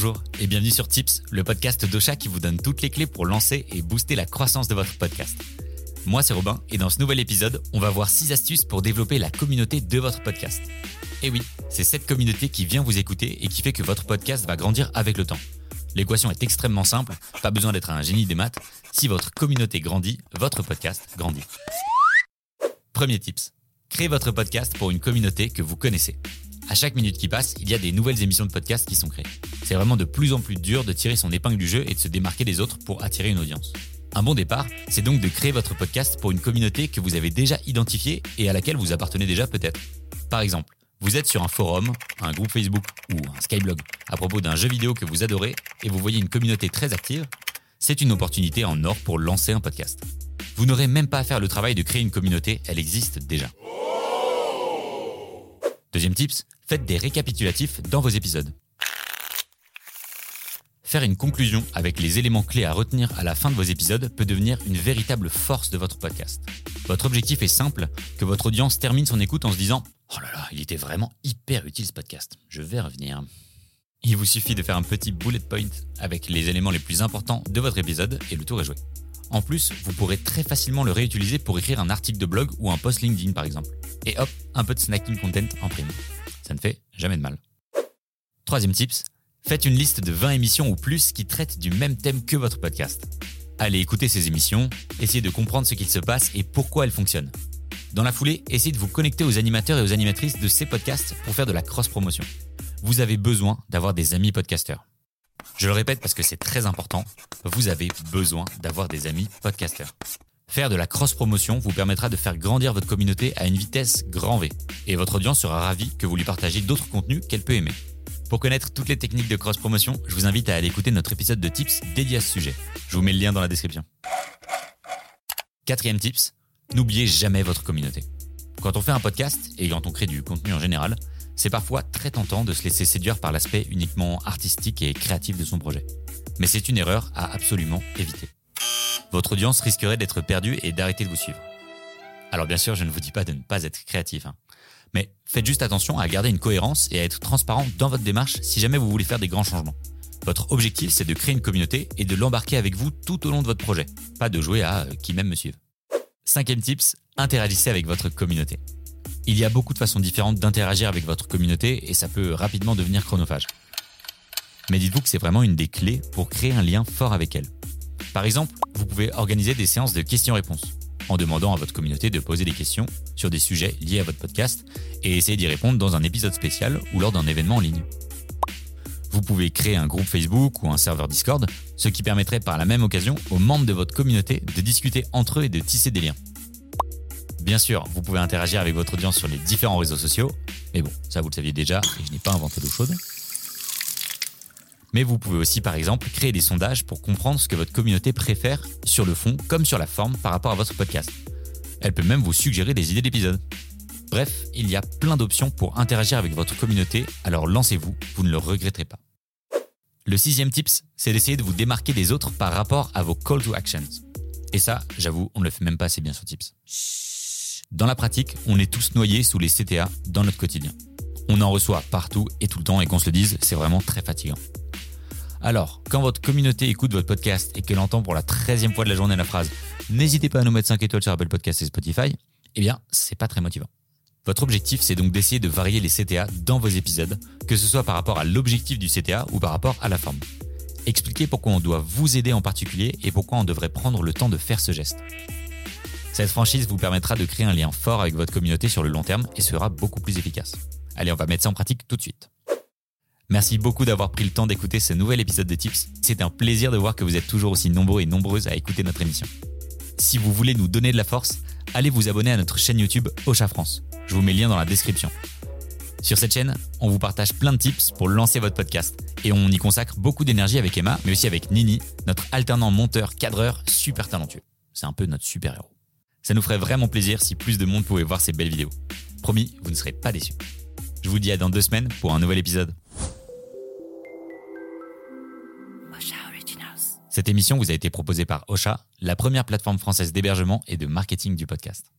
Bonjour et bienvenue sur Tips, le podcast d'Ocha qui vous donne toutes les clés pour lancer et booster la croissance de votre podcast. Moi c'est Robin et dans ce nouvel épisode, on va voir 6 astuces pour développer la communauté de votre podcast. Et oui, c'est cette communauté qui vient vous écouter et qui fait que votre podcast va grandir avec le temps. L'équation est extrêmement simple, pas besoin d'être un génie des maths. Si votre communauté grandit, votre podcast grandit. Premier tips. Créez votre podcast pour une communauté que vous connaissez. À chaque minute qui passe, il y a des nouvelles émissions de podcast qui sont créées. C'est vraiment de plus en plus dur de tirer son épingle du jeu et de se démarquer des autres pour attirer une audience. Un bon départ, c'est donc de créer votre podcast pour une communauté que vous avez déjà identifiée et à laquelle vous appartenez déjà peut-être. Par exemple, vous êtes sur un forum, un groupe Facebook ou un Skyblog à propos d'un jeu vidéo que vous adorez et vous voyez une communauté très active, c'est une opportunité en or pour lancer un podcast. Vous n'aurez même pas à faire le travail de créer une communauté, elle existe déjà. Deuxième tips, faites des récapitulatifs dans vos épisodes. Faire une conclusion avec les éléments clés à retenir à la fin de vos épisodes peut devenir une véritable force de votre podcast. Votre objectif est simple, que votre audience termine son écoute en se disant ⁇ Oh là là, il était vraiment hyper utile ce podcast, je vais revenir ⁇ Il vous suffit de faire un petit bullet point avec les éléments les plus importants de votre épisode et le tour est joué. En plus, vous pourrez très facilement le réutiliser pour écrire un article de blog ou un post LinkedIn par exemple. Et hop, un peu de snacking content en prime. Ça ne fait jamais de mal. Troisième tips, faites une liste de 20 émissions ou plus qui traitent du même thème que votre podcast. Allez écouter ces émissions, essayez de comprendre ce qu'il se passe et pourquoi elles fonctionnent. Dans la foulée, essayez de vous connecter aux animateurs et aux animatrices de ces podcasts pour faire de la cross-promotion. Vous avez besoin d'avoir des amis podcasteurs. Je le répète parce que c'est très important, vous avez besoin d'avoir des amis podcasteurs. Faire de la cross-promotion vous permettra de faire grandir votre communauté à une vitesse grand V, et votre audience sera ravie que vous lui partagez d'autres contenus qu'elle peut aimer. Pour connaître toutes les techniques de cross-promotion, je vous invite à aller écouter notre épisode de tips dédié à ce sujet. Je vous mets le lien dans la description. Quatrième tips, n'oubliez jamais votre communauté. Quand on fait un podcast, et quand on crée du contenu en général, c'est parfois très tentant de se laisser séduire par l'aspect uniquement artistique et créatif de son projet. Mais c'est une erreur à absolument éviter. Votre audience risquerait d'être perdue et d'arrêter de vous suivre. Alors bien sûr, je ne vous dis pas de ne pas être créatif, hein. mais faites juste attention à garder une cohérence et à être transparent dans votre démarche si jamais vous voulez faire des grands changements. Votre objectif, c'est de créer une communauté et de l'embarquer avec vous tout au long de votre projet, pas de jouer à euh, qui même me suive. Cinquième tips, interagissez avec votre communauté. Il y a beaucoup de façons différentes d'interagir avec votre communauté et ça peut rapidement devenir chronophage. Mais dites-vous que c'est vraiment une des clés pour créer un lien fort avec elle. Par exemple, vous pouvez organiser des séances de questions-réponses en demandant à votre communauté de poser des questions sur des sujets liés à votre podcast et essayer d'y répondre dans un épisode spécial ou lors d'un événement en ligne. Vous pouvez créer un groupe Facebook ou un serveur Discord, ce qui permettrait par la même occasion aux membres de votre communauté de discuter entre eux et de tisser des liens. Bien sûr, vous pouvez interagir avec votre audience sur les différents réseaux sociaux, mais bon, ça vous le saviez déjà et je n'ai pas inventé d'eau chaude. Mais vous pouvez aussi par exemple créer des sondages pour comprendre ce que votre communauté préfère sur le fond comme sur la forme par rapport à votre podcast. Elle peut même vous suggérer des idées d'épisodes. Bref, il y a plein d'options pour interagir avec votre communauté, alors lancez-vous, vous ne le regretterez pas. Le sixième tips, c'est d'essayer de vous démarquer des autres par rapport à vos call to actions. Et ça, j'avoue, on ne le fait même pas assez bien sur Tips. Dans la pratique, on est tous noyés sous les CTA dans notre quotidien. On en reçoit partout et tout le temps et qu'on se le dise, c'est vraiment très fatigant. Alors, quand votre communauté écoute votre podcast et qu'elle entend pour la 13e fois de la journée la phrase N'hésitez pas à nous mettre 5 étoiles sur Apple Podcast et Spotify, eh bien, c'est pas très motivant. Votre objectif, c'est donc d'essayer de varier les CTA dans vos épisodes, que ce soit par rapport à l'objectif du CTA ou par rapport à la forme. Expliquez pourquoi on doit vous aider en particulier et pourquoi on devrait prendre le temps de faire ce geste. Cette franchise vous permettra de créer un lien fort avec votre communauté sur le long terme et sera beaucoup plus efficace. Allez, on va mettre ça en pratique tout de suite. Merci beaucoup d'avoir pris le temps d'écouter ce nouvel épisode de Tips. C'est un plaisir de voir que vous êtes toujours aussi nombreux et nombreuses à écouter notre émission. Si vous voulez nous donner de la force, allez vous abonner à notre chaîne YouTube Ocha France. Je vous mets le lien dans la description. Sur cette chaîne, on vous partage plein de tips pour lancer votre podcast. Et on y consacre beaucoup d'énergie avec Emma, mais aussi avec Nini, notre alternant monteur cadreur super talentueux. C'est un peu notre super-héros. Ça nous ferait vraiment plaisir si plus de monde pouvait voir ces belles vidéos. Promis, vous ne serez pas déçus. Je vous dis à dans deux semaines pour un nouvel épisode. Cette émission vous a été proposée par Ocha, la première plateforme française d'hébergement et de marketing du podcast.